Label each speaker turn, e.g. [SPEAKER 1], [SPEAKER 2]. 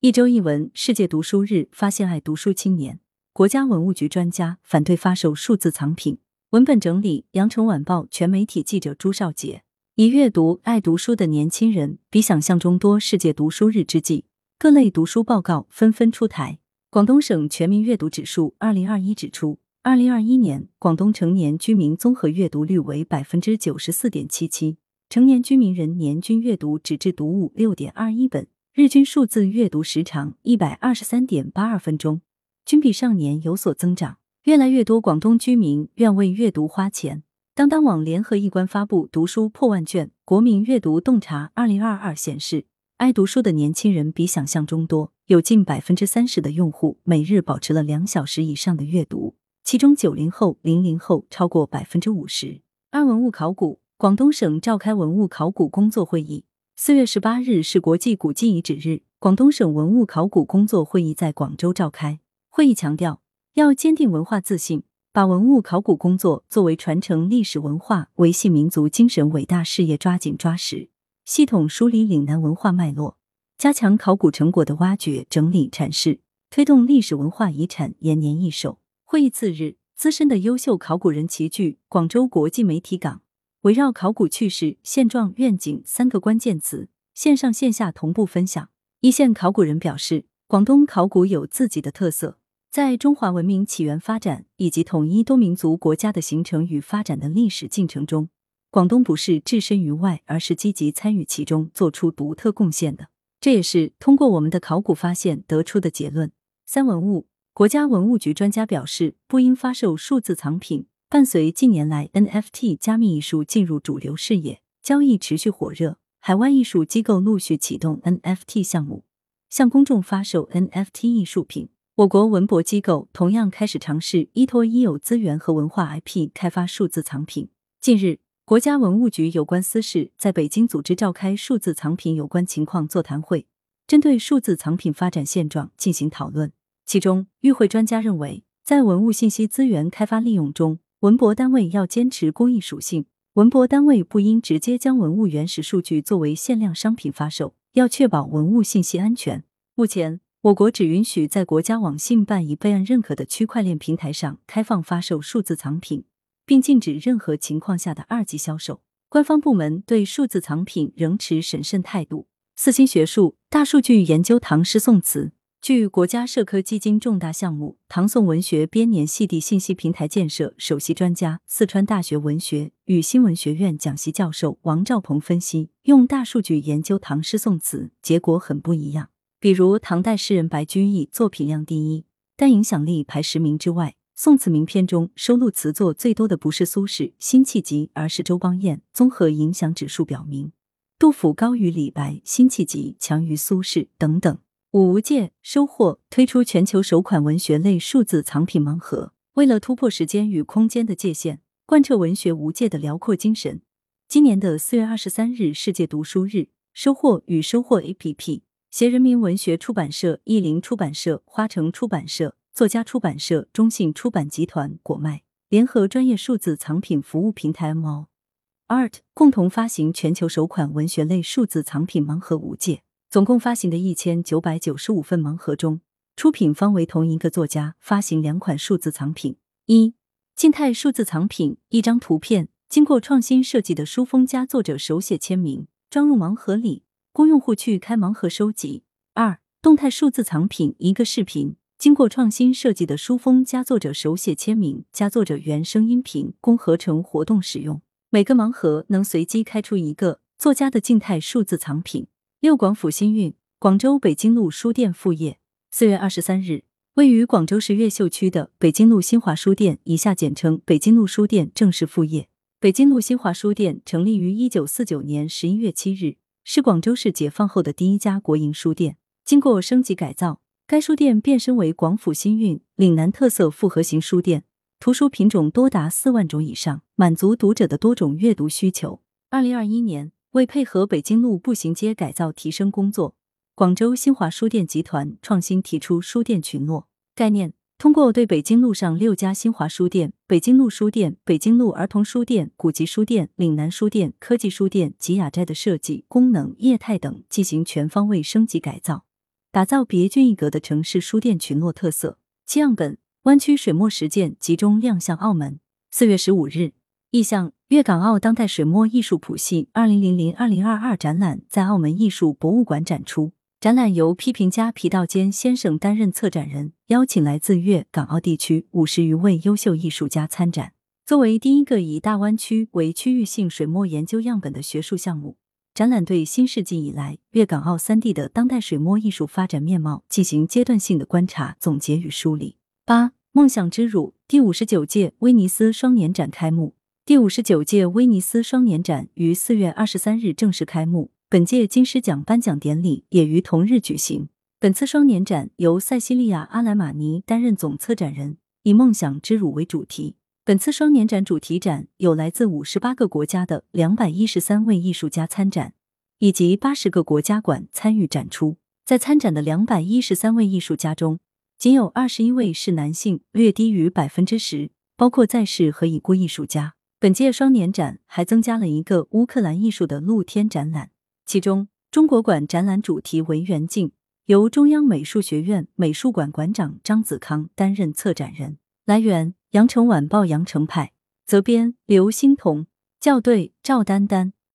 [SPEAKER 1] 一周一文，世界读书日，发现爱读书青年。国家文物局专家反对发售数字藏品。文本整理：羊城晚报全媒体记者朱少杰。以阅读爱读书的年轻人比想象中多。世界读书日之际，各类读书报告纷纷出台。广东省全民阅读指数二零二一指出，二零二一年广东成年居民综合阅读率为百分之九十四点七七，成年居民人年均阅读纸质读物六点二一本。日均数字阅读时长一百二十三点八二分钟，均比上年有所增长。越来越多广东居民愿为阅读花钱。当当网联合易观发布《读书破万卷：国民阅读洞察二零二二》显示，爱读书的年轻人比想象中多，有近百分之三十的用户每日保持了两小时以上的阅读，其中九零后、零零后超过百分之五十。二文物考古，广东省召开文物考古工作会议。四月十八日是国际古迹遗址日，广东省文物考古工作会议在广州召开。会议强调，要坚定文化自信，把文物考古工作作为传承历史文化、维系民族精神伟大事业抓紧抓实，系统梳理岭南文化脉络，加强考古成果的挖掘、整理、阐释，推动历史文化遗产延年益寿。会议次日，资深的优秀考古人齐聚广州国际媒体港。围绕考古趣事、现状、愿景三个关键词，线上线下同步分享。一线考古人表示，广东考古有自己的特色，在中华文明起源、发展以及统一多民族国家的形成与发展的历史进程中，广东不是置身于外，而是积极参与其中，做出独特贡献的。这也是通过我们的考古发现得出的结论。三文物，国家文物局专家表示，不应发售数字藏品。伴随近年来 NFT 加密艺术进入主流视野，交易持续火热，海外艺术机构陆续启动 NFT 项目，向公众发售 NFT 艺术品。我国文博机构同样开始尝试依托已有资源和文化 IP 开发数字藏品。近日，国家文物局有关司室在北京组织召开数字藏品有关情况座谈会，针对数字藏品发展现状进行讨论。其中，与会专家认为，在文物信息资源开发利用中，文博单位要坚持公益属性，文博单位不应直接将文物原始数据作为限量商品发售，要确保文物信息安全。目前，我国只允许在国家网信办已备案认可的区块链平台上开放发售数字藏品，并禁止任何情况下的二级销售。官方部门对数字藏品仍持审慎态度。四新学术大数据研究唐诗宋词。据国家社科基金重大项目唐宋文学编年系地信息平台建设首席专家、四川大学文学与新闻学院讲席教授王兆鹏分析，用大数据研究唐诗宋词，结果很不一样。比如，唐代诗人白居易作品量第一，但影响力排十名之外。宋词名篇中收录词作最多的不是苏轼《辛弃疾》，而是周邦彦。综合影响指数表明，杜甫高于李白，辛弃疾强于苏轼等等。五无界收获推出全球首款文学类数字藏品盲盒。为了突破时间与空间的界限，贯彻文学无界的辽阔精神，今年的四月二十三日世界读书日，收获与收获 APP 携人民文学出版社、译林出版社、花城出版社、作家出版社、中信出版集团、果麦联合专业数字藏品服务平台 MO Art 共同发行全球首款文学类数字藏品盲盒无界。总共发行的一千九百九十五份盲盒中，出品方为同一个作家发行两款数字藏品：一静态数字藏品，一张图片经过创新设计的书封加作者手写签名，装入盲盒里，供用户去开盲盒收集；二动态数字藏品，一个视频经过创新设计的书封加作者手写签名加作者原声音频，供合成活动使用。每个盲盒能随机开出一个作家的静态数字藏品。六广府新韵，广州北京路书店副业。四月二十三日，位于广州市越秀区的北京路新华书店（以下简称北京路书店）正式复业。北京路新华书店成立于一九四九年十一月七日，是广州市解放后的第一家国营书店。经过升级改造，该书店变身为广府新韵岭南特色复合型书店，图书品种多达四万种以上，满足读者的多种阅读需求。二零二一年。为配合北京路步行街改造提升工作，广州新华书店集团创新提出书店群落概念，通过对北京路上六家新华书店、北京路书店、北京路儿童书店、古籍书店、岭南书店、科技书店及雅斋的设计、功能、业态等进行全方位升级改造，打造别具一格的城市书店群落特色。七样本湾区水墨实践集中亮相澳门。四月十五日，意向粤港澳当代水墨艺术谱系二零零零二零二二展览在澳门艺术博物馆展出。展览由批评家皮道坚先生担任策展人，邀请来自粤港澳地区五十余位优秀艺术家参展。作为第一个以大湾区为区域性水墨研究样本的学术项目，展览对新世纪以来粤港澳三地的当代水墨艺术发展面貌进行阶段性的观察、总结与梳理。八。梦想之乳第五十九届威尼斯双年展开幕。第五十九届威尼斯双年展于四月二十三日正式开幕，本届金狮奖颁奖典礼也于同日举行。本次双年展由塞西利亚·阿莱马尼担任总策展人，以“梦想之乳”为主题。本次双年展主题展有来自五十八个国家的两百一十三位艺术家参展，以及八十个国家馆参与展出。在参展的两百一十三位艺术家中，仅有二十一位是男性，略低于百分之十，包括在世和已故艺术家。本届双年展还增加了一个乌克兰艺术的露天展览，其中中国馆展览主题为“缘境”，由中央美术学院美术馆馆长张子康担任策展人。来源：羊城晚报羊城派，责编：刘欣彤，校对：赵丹丹。